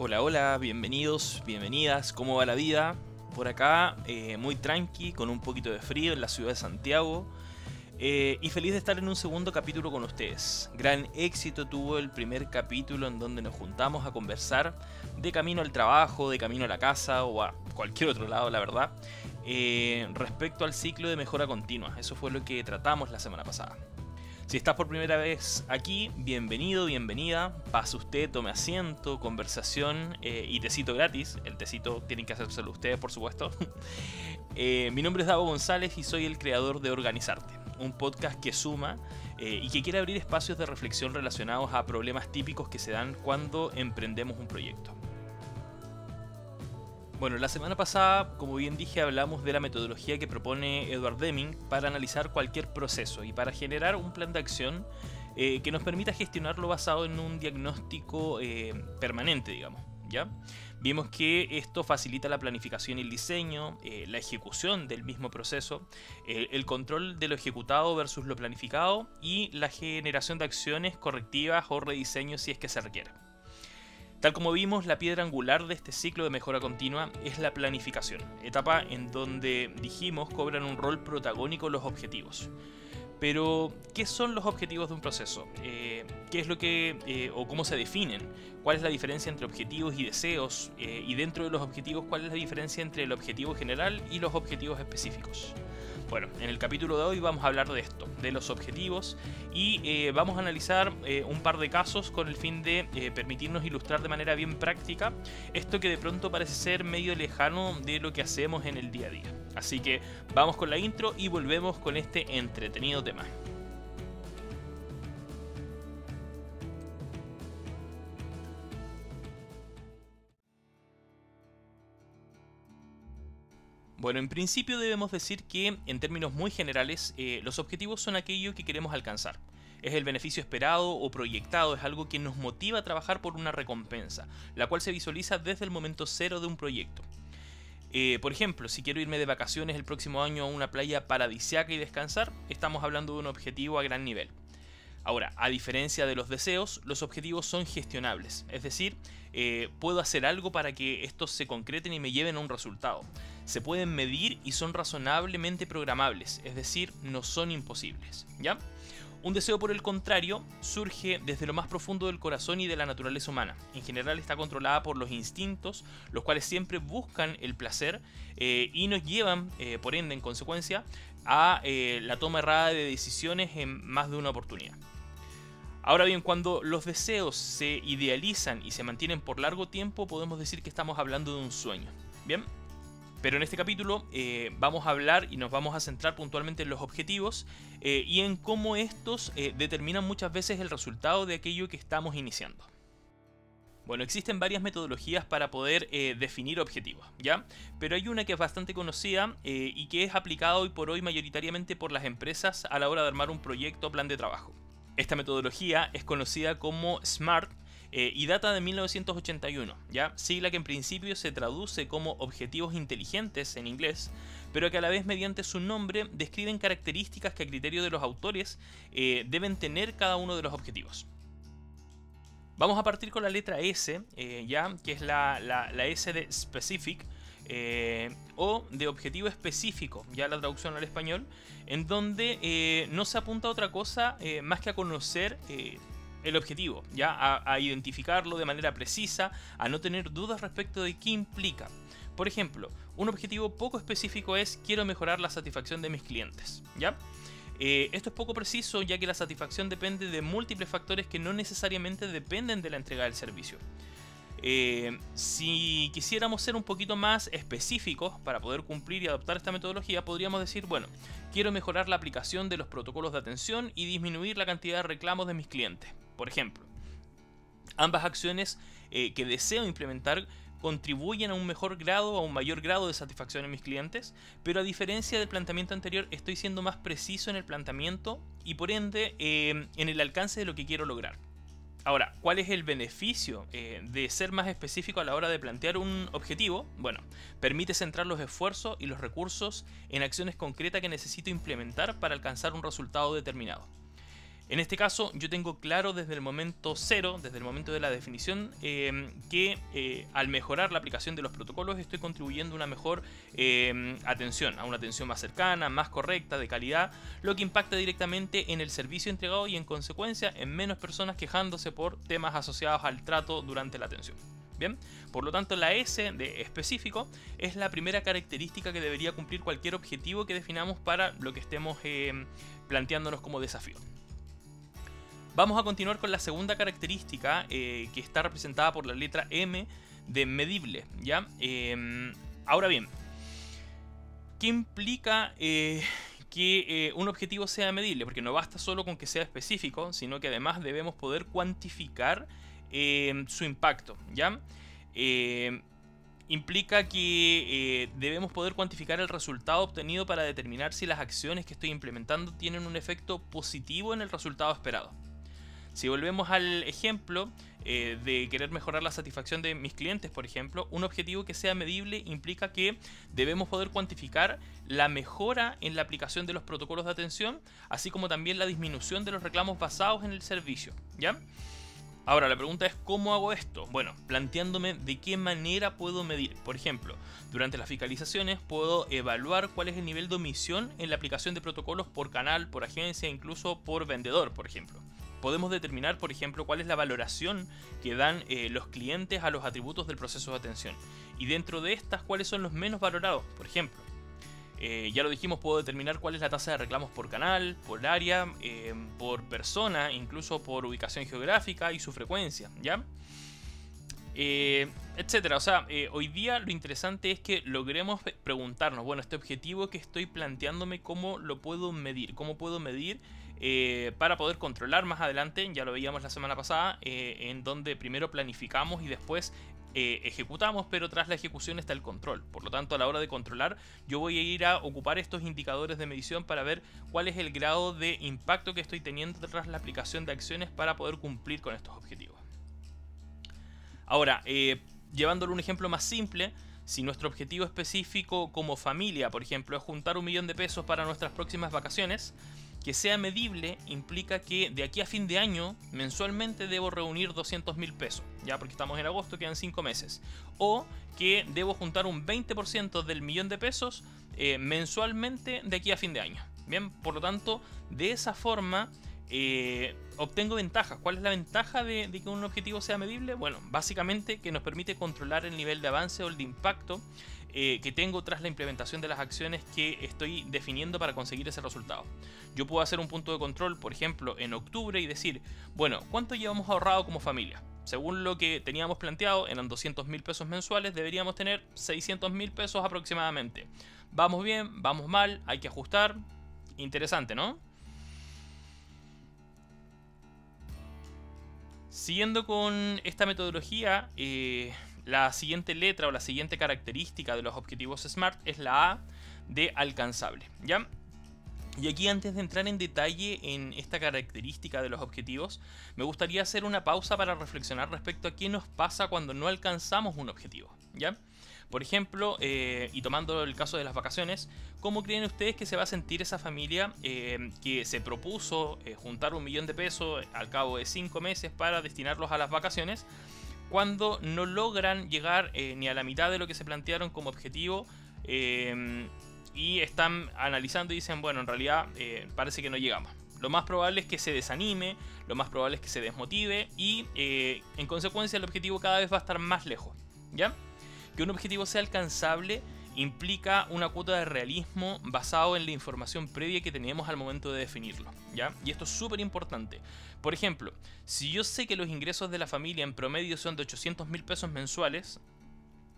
Hola, hola, bienvenidos, bienvenidas, ¿cómo va la vida? Por acá, eh, muy tranqui, con un poquito de frío en la ciudad de Santiago. eh, y feliz de estar en un segundo capítulo con ustedes. Gran éxito tuvo el primer capítulo en donde nos juntamos a conversar de camino al trabajo, de camino a la casa o a cualquier otro lado, la verdad, eh, respecto al ciclo de mejora continua. Eso fue lo que tratamos la semana pasada. Si estás por primera vez aquí, bienvenido, bienvenida. Pase usted, tome asiento, conversación eh, y tecito gratis. El tecito tienen que hacérselo ustedes, por supuesto. Eh, mi nombre es Davo González y soy el creador de Organizarte, un podcast que suma eh, y que quiere abrir espacios de reflexión relacionados a problemas típicos que se dan cuando emprendemos un proyecto. Bueno, la semana pasada, como bien dije, hablamos de la metodología que propone Edward Deming para analizar cualquier proceso y para generar un plan de acción eh, que nos permita gestionarlo basado en un diagnóstico eh, permanente, digamos. ¿ya? Vimos que esto facilita la planificación y el diseño, eh, la ejecución del mismo proceso, el control de lo ejecutado versus lo planificado y la generación de acciones correctivas o rediseños si es que se requiere. Tal como vimos, la piedra angular de este ciclo de mejora continua es la planificación, etapa en donde dijimos cobran un rol protagónico los objetivos. Pero, ¿qué son los objetivos de un proceso? Eh, ¿Qué es lo que, eh, o cómo se definen? ¿Cuál es la diferencia entre objetivos y deseos? Eh, y dentro de los objetivos, ¿cuál es la diferencia entre el objetivo general y los objetivos específicos? Bueno, en el capítulo de hoy vamos a hablar de esto, de los objetivos, y eh, vamos a analizar eh, un par de casos con el fin de eh, permitirnos ilustrar de manera bien práctica esto que de pronto parece ser medio lejano de lo que hacemos en el día a día. Así que vamos con la intro y volvemos con este entretenido tema. Bueno, en principio debemos decir que, en términos muy generales, eh, los objetivos son aquello que queremos alcanzar. Es el beneficio esperado o proyectado, es algo que nos motiva a trabajar por una recompensa, la cual se visualiza desde el momento cero de un proyecto. Eh, por ejemplo, si quiero irme de vacaciones el próximo año a una playa paradisiaca y descansar, estamos hablando de un objetivo a gran nivel. Ahora, a diferencia de los deseos, los objetivos son gestionables, es decir, eh, puedo hacer algo para que estos se concreten y me lleven a un resultado. Se pueden medir y son razonablemente programables, es decir, no son imposibles. ¿Ya? Un deseo, por el contrario, surge desde lo más profundo del corazón y de la naturaleza humana. En general está controlada por los instintos, los cuales siempre buscan el placer eh, y nos llevan, eh, por ende, en consecuencia, a eh, la toma errada de decisiones en más de una oportunidad. Ahora bien, cuando los deseos se idealizan y se mantienen por largo tiempo, podemos decir que estamos hablando de un sueño. Bien, pero en este capítulo eh, vamos a hablar y nos vamos a centrar puntualmente en los objetivos eh, y en cómo estos eh, determinan muchas veces el resultado de aquello que estamos iniciando. Bueno, existen varias metodologías para poder definir objetivos, ¿ya? Pero hay una que es bastante conocida y que es aplicada hoy por hoy mayoritariamente por las empresas a la hora de armar un proyecto o plan de trabajo. Esta metodología es conocida como SMART eh, y data de 1981, ¿ya? Sigla que en principio se traduce como objetivos inteligentes en inglés, pero que a la vez mediante su nombre describen características que a criterio de los autores eh, deben tener cada uno de los objetivos. Vamos a partir con la letra S, eh, ya, que es la, S de specific, o de objetivo específico, ya la traducción al español, en donde no se apunta a otra cosa más que a conocer el objetivo, ya, a, identificarlo de manera precisa, a no tener dudas respecto de qué implica. Por ejemplo, un objetivo poco específico es quiero mejorar la satisfacción de mis clientes, ¿ya? Eh, esto es poco preciso ya que la satisfacción depende de múltiples factores que no necesariamente dependen de la entrega del servicio. Eh, si quisiéramos ser un poquito más específicos para poder cumplir y adoptar esta metodología, podríamos decir, bueno, quiero mejorar la aplicación de los protocolos de atención y disminuir la cantidad de reclamos de mis clientes. Por ejemplo, ambas acciones eh, que deseo implementar contribuyen a un mejor grado, a un mayor grado de satisfacción en mis clientes, pero a diferencia del planteamiento anterior, estoy siendo más preciso en el planteamiento y por ende eh, en el alcance de lo que quiero lograr. Ahora, ¿cuál es el beneficio eh, de ser más específico a la hora de plantear un objetivo? Bueno, permite centrar los esfuerzos y los recursos en acciones concretas que necesito implementar para alcanzar un resultado determinado. En este caso, yo tengo claro desde el momento cero, desde el momento de la definición, eh, que eh, al mejorar la aplicación de los protocolos estoy contribuyendo a una mejor eh, atención, a una atención más cercana, más correcta, de calidad, lo que impacta directamente en el servicio entregado y en consecuencia en menos personas quejándose por temas asociados al trato durante la atención. Bien, por lo tanto la S de específico es la primera característica que debería cumplir cualquier objetivo que definamos para lo que estemos planteándonos como desafío. Vamos a continuar con la segunda característica eh, que está representada por la letra M de medible. ¿ya? Em, ahora bien, ¿qué implica eh, que eh, un objetivo sea medible? Porque no basta solo con que sea específico, sino que además debemos poder cuantificar em, su impacto. ¿ya? Em, implica que debemos poder cuantificar el resultado obtenido para determinar si las acciones que estoy implementando tienen un efecto positivo en el resultado esperado. Si volvemos al ejemplo eh, de querer mejorar la satisfacción de mis clientes, por ejemplo, un objetivo que sea medible implica que debemos poder cuantificar la mejora en la aplicación de los protocolos de atención, así como también la disminución de los reclamos basados en el servicio. ¿Ya? Ahora, la pregunta es ¿cómo hago esto? Bueno, planteándome de qué manera puedo medir. Por ejemplo, durante las fiscalizaciones puedo evaluar cuál es el nivel de omisión en la aplicación de protocolos por canal, por agencia, incluso por vendedor, por ejemplo podemos determinar, por ejemplo, cuál es la valoración que dan eh, los clientes a los atributos del proceso de atención. Y dentro de estas, cuáles son los menos valorados, por ejemplo. Eh, ya lo dijimos, puedo determinar cuál es la tasa de reclamos por canal, por área, eh, por persona, incluso por ubicación geográfica y su frecuencia, ¿ya? etcétera. O sea, hoy día lo interesante es que logremos preguntarnos, bueno, este objetivo que estoy planteándome, ¿cómo lo puedo medir? ¿Cómo puedo medir eh, para poder controlar más adelante, ya lo veíamos la semana pasada, eh, en donde primero planificamos y después eh, ejecutamos, pero tras la ejecución está el control. Por lo tanto, a la hora de controlar, yo voy a ir a ocupar estos indicadores de medición para ver cuál es el grado de impacto que estoy teniendo tras la aplicación de acciones para poder cumplir con estos objetivos. Ahora, llevándolo un ejemplo más simple, si nuestro objetivo específico como familia, por ejemplo, es juntar un millón de pesos para nuestras próximas vacaciones, que sea medible implica que de aquí a fin de año mensualmente debo reunir 200 mil pesos, ya porque estamos en agosto, quedan 5 meses. O que debo juntar un 20% del millón de pesos eh, mensualmente de aquí a fin de año. Bien, por lo tanto, de esa forma eh, obtengo ventajas. ¿Cuál es la ventaja de, que un objetivo sea medible? Bueno, básicamente que nos permite controlar el nivel de avance o el de impacto eh, que tengo tras la implementación de las acciones que estoy definiendo para conseguir ese resultado. Yo puedo hacer un punto de control, por ejemplo, en octubre y decir, bueno, ¿cuánto llevamos ahorrado como familia? Según lo que teníamos planteado, eran 200 mil pesos mensuales, deberíamos tener 600 mil pesos aproximadamente. Vamos bien, vamos mal, hay que ajustar. Interesante, ¿no? Siguiendo con esta metodología, eh, la siguiente letra o la siguiente característica de los objetivos SMART es la A de alcanzable, ¿ya? Y aquí antes de entrar en detalle en esta característica de los objetivos, me gustaría hacer una pausa para reflexionar respecto a qué nos pasa cuando no alcanzamos un objetivo, ¿ya? Por ejemplo, eh, y tomando el caso de las vacaciones, ¿cómo creen ustedes que se va a sentir esa familia eh, que se propuso eh, juntar un millón de pesos al cabo de cinco meses para destinarlos a las vacaciones? cuando no logran llegar ni a la mitad de lo que se plantearon como objetivo y están analizando y dicen, bueno, en realidad parece que no llegamos. Lo más probable es que se desanime, lo más probable es que se desmotive y en consecuencia el objetivo cada vez va a estar más lejos. ¿Ya? Que un objetivo sea alcanzable implica una cuota de realismo basado en la información previa que teníamos al momento de definirlo. ¿ya? Y esto es súper importante. Por ejemplo, si yo sé que los ingresos de la familia en promedio son de 800 mil pesos mensuales,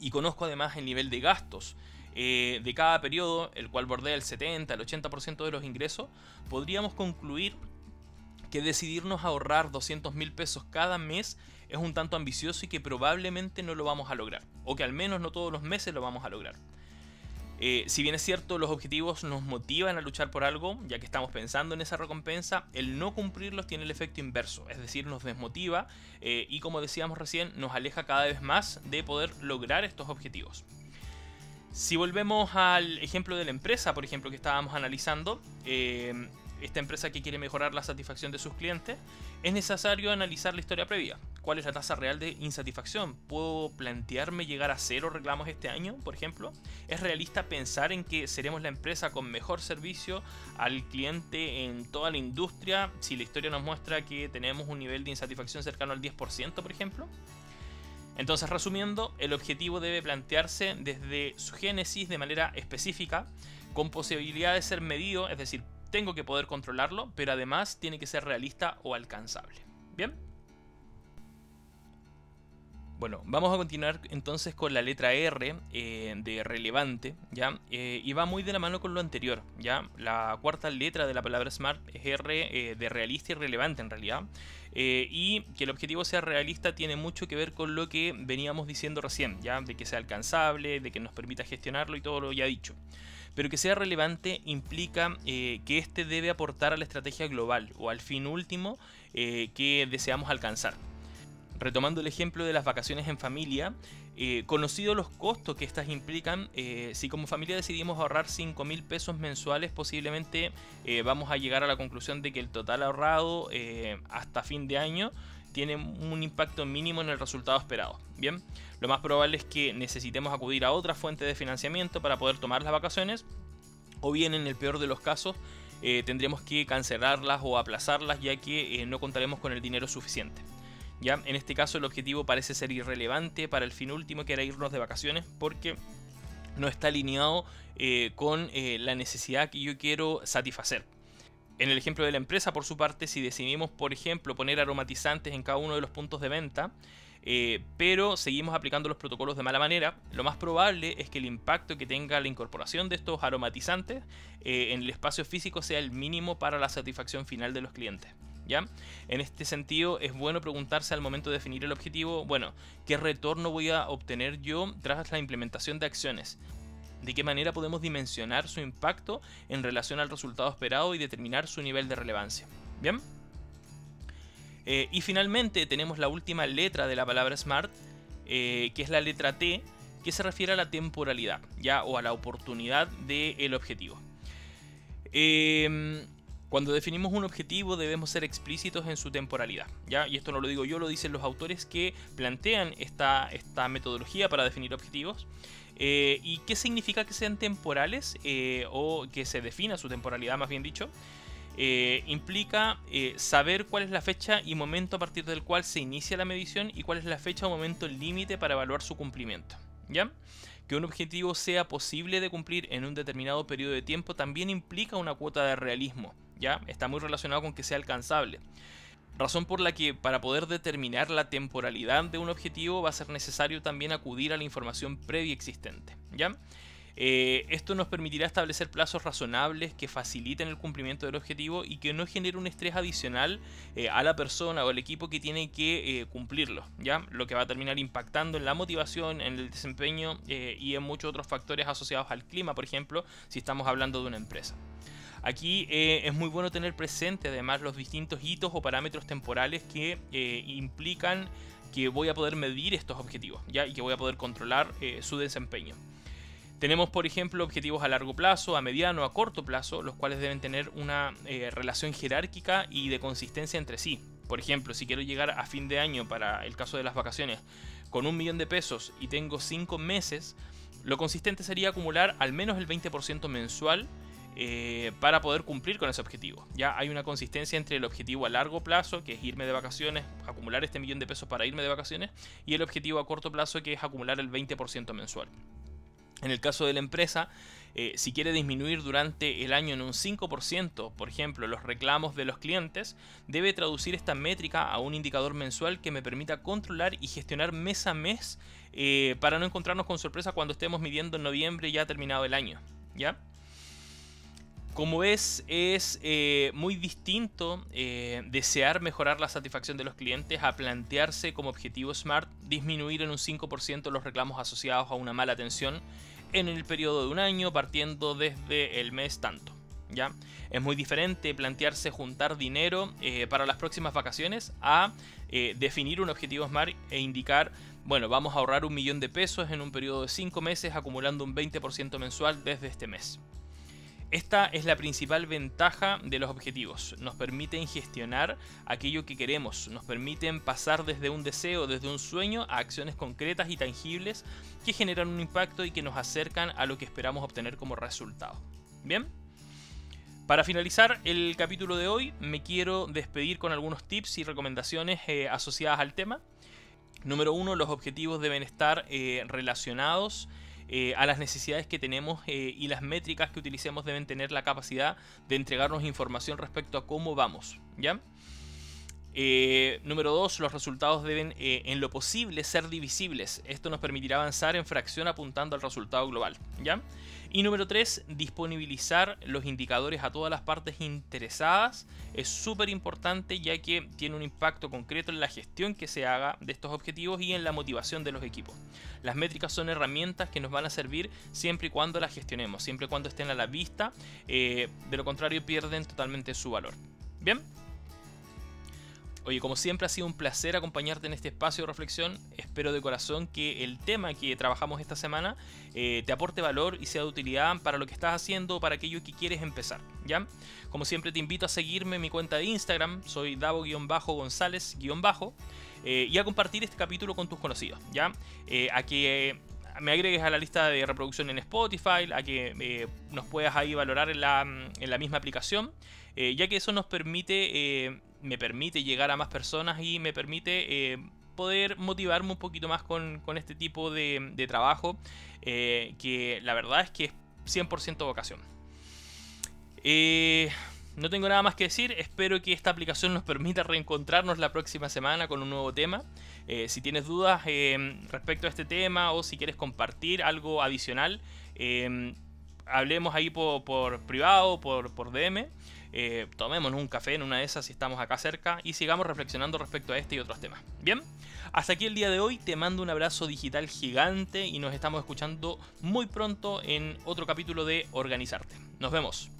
y conozco además el nivel de gastos eh, de cada periodo, el cual bordea el 70, el 80% de los ingresos, podríamos concluir que decidirnos ahorrar 200 mil pesos cada mes es un tanto ambicioso y que probablemente no lo vamos a lograr, o que al menos no todos los meses lo vamos a lograr. Eh, si bien es cierto, los objetivos nos motivan a luchar por algo, ya que estamos pensando en esa recompensa, el no cumplirlos tiene el efecto inverso, es decir, nos desmotiva eh, y como decíamos recién, nos aleja cada vez más de poder lograr estos objetivos. Si volvemos al ejemplo de la empresa, por ejemplo, que estábamos analizando, eh, esta empresa que quiere mejorar la satisfacción de sus clientes, es necesario analizar la historia previa. ¿Cuál es la tasa real de insatisfacción? ¿Puedo plantearme llegar a cero reclamos este año, por ejemplo? ¿Es realista pensar en que seremos la empresa con mejor servicio al cliente en toda la industria si la historia nos muestra que tenemos un nivel de insatisfacción cercano al 10%, por ejemplo? Entonces, resumiendo, el objetivo debe plantearse desde su génesis de manera específica, con posibilidad de ser medido, es decir, tengo que poder controlarlo, pero además tiene que ser realista o alcanzable. ¿Bien? Bueno, vamos a continuar entonces con la letra R eh, de relevante, ¿ya? Eh, y va muy de la mano con lo anterior, ¿ya? La cuarta letra de la palabra smart es R eh, de realista y relevante en realidad. y que el objetivo sea realista tiene mucho que ver con lo que veníamos diciendo recién, ¿ya? De que sea alcanzable, de que nos permita gestionarlo y todo lo ya dicho. Pero que sea relevante implica que éste debe aportar a la estrategia global o al fin último que deseamos alcanzar retomando el ejemplo de las vacaciones en familia, eh, conocido los costos que estas implican, eh, si como familia decidimos ahorrar 5 mil pesos mensuales, posiblemente eh, vamos a llegar a la conclusión de que el total ahorrado hasta fin de año tiene un impacto mínimo en el resultado esperado. Bien, lo más probable es que necesitemos acudir a otra fuente de financiamiento para poder tomar las vacaciones, o bien en el peor de los casos, tendremos que cancelarlas o aplazarlas ya que no contaremos con el dinero suficiente. ¿Ya? En este caso el objetivo parece ser irrelevante para el fin último que era irnos de vacaciones porque no está alineado eh, con eh, la necesidad que yo quiero satisfacer. En el ejemplo de la empresa, por su parte, si decidimos, por ejemplo, poner aromatizantes en cada uno de los puntos de venta, eh, pero seguimos aplicando los protocolos de mala manera, lo más probable es que el impacto que tenga la incorporación de estos aromatizantes en el espacio físico sea el mínimo para la satisfacción final de los clientes. ¿Ya? En este sentido, es bueno preguntarse al momento de definir el objetivo, bueno, ¿qué retorno voy a obtener yo tras la implementación de acciones? ¿De qué manera podemos dimensionar su impacto en relación al resultado esperado y determinar su nivel de relevancia? ¿Bien? Eh, y finalmente tenemos la última letra de la palabra SMART, eh, que es la letra T, que se refiere a la temporalidad, ya, o a la oportunidad del objetivo. Eh, cuando definimos un objetivo debemos ser explícitos en su temporalidad, ¿ya? Y esto no lo digo yo, lo dicen los autores que plantean esta, esta metodología para definir objetivos. Eh, ¿Y qué significa que sean temporales eh, o que se defina su temporalidad, más bien dicho? Eh, implica saber cuál es la fecha y momento a partir del cual se inicia la medición y cuál es la fecha o momento límite para evaluar su cumplimiento. ¿Ya? Que un objetivo sea posible de cumplir en un determinado periodo de tiempo también implica una cuota de realismo. ¿ya? Está muy relacionado con que sea alcanzable. Razón por la que para poder determinar la temporalidad de un objetivo va a ser necesario también acudir a la información previa existente, ¿ya? Eh, esto nos permitirá establecer plazos razonables que faciliten el cumplimiento del objetivo y que no genere un estrés adicional eh, a la persona o al equipo que tiene que eh, cumplirlo, ¿ya? Lo que va a terminar impactando en la motivación, en el desempeño y en muchos otros factores asociados al clima, por ejemplo, si estamos hablando de una empresa. Aquí es muy bueno tener presente además los distintos hitos o parámetros temporales que implican que voy a poder medir estos objetivos ¿ya? y que voy a poder controlar su desempeño. Tenemos, por ejemplo, objetivos a largo plazo, a mediano, a corto plazo, los cuales deben tener una relación jerárquica y de consistencia entre sí. Por ejemplo, si quiero llegar a fin de año, para el caso de las vacaciones, con un millón de pesos y tengo cinco meses, lo consistente sería acumular al menos el 20% mensual eh, para poder cumplir con ese objetivo. Ya hay una consistencia entre el objetivo a largo plazo, que es irme de vacaciones, acumular este millón de pesos para irme de vacaciones, y el objetivo a corto plazo, que es acumular el 20% mensual. En el caso de la empresa, eh, si quiere disminuir durante el año en un 5%, por ejemplo, los reclamos de los clientes, debe traducir esta métrica a un indicador mensual que me permita controlar y gestionar mes a mes eh, para no encontrarnos con sorpresa cuando estemos midiendo en noviembre ya terminado el año. ¿Ya? Como ves, es eh, muy distinto desear mejorar la satisfacción de los clientes a plantearse como objetivo SMART disminuir en un 5% los reclamos asociados a una mala atención en el periodo de un año partiendo desde el mes tanto. ¿ya? Es muy diferente plantearse juntar dinero eh, para las próximas vacaciones a definir un objetivo SMART e indicar, bueno, vamos a ahorrar un millón de pesos en un periodo de 5 meses acumulando un 20% mensual desde este mes. Esta es la principal ventaja de los objetivos. Nos permiten gestionar aquello que queremos, nos permiten pasar desde un deseo, desde un sueño, a acciones concretas y tangibles que generan un impacto y que nos acercan a lo que esperamos obtener como resultado. Bien, para finalizar el capítulo de hoy, me quiero despedir con algunos tips y recomendaciones eh, asociadas al tema. Número uno, los objetivos deben estar eh, relacionados eh, a las necesidades que tenemos y las métricas que utilicemos deben tener la capacidad de entregarnos información respecto a cómo vamos. ¿Ya? número 2, los resultados deben en lo posible ser divisibles. Esto nos permitirá avanzar en fracción apuntando al resultado global. ¿ya? Y número 3, disponibilizar los indicadores a todas las partes interesadas. Es súper importante ya que tiene un impacto concreto en la gestión que se haga de estos objetivos y en la motivación de los equipos. Las métricas son herramientas que nos van a servir siempre y cuando las gestionemos, siempre y cuando estén a la vista. Eh, de lo contrario pierden totalmente su valor. Bien, Oye, como siempre ha sido un placer acompañarte en este espacio de reflexión. Espero de corazón que el tema que trabajamos esta semana eh, te aporte valor y sea de utilidad para lo que estás haciendo o para aquello que quieres empezar. ¿ya? Como siempre te invito a seguirme en mi cuenta de Instagram, soy Davo-González- eh, y a compartir este capítulo con tus conocidos. ¿ya? Eh, a que me agregues a la lista de reproducción en Spotify, a que nos puedas ahí valorar en la, en la misma aplicación, ya que eso nos permite me permite llegar a más personas y me permite eh, poder motivarme un poquito más con, este tipo de, trabajo, eh, que la verdad es que es 100% vocación. Eh, no tengo nada más que decir, espero que esta aplicación nos permita reencontrarnos la próxima semana con un nuevo tema. si tienes dudas respecto a este tema o si quieres compartir algo adicional, hablemos ahí por, por privado, por, por DM. Eh, un café en una de esas si estamos acá cerca y sigamos reflexionando respecto a este y otros temas. Bien, hasta aquí el día de hoy, te mando un abrazo digital gigante y nos estamos escuchando muy pronto en otro capítulo de Organizarte. Nos vemos.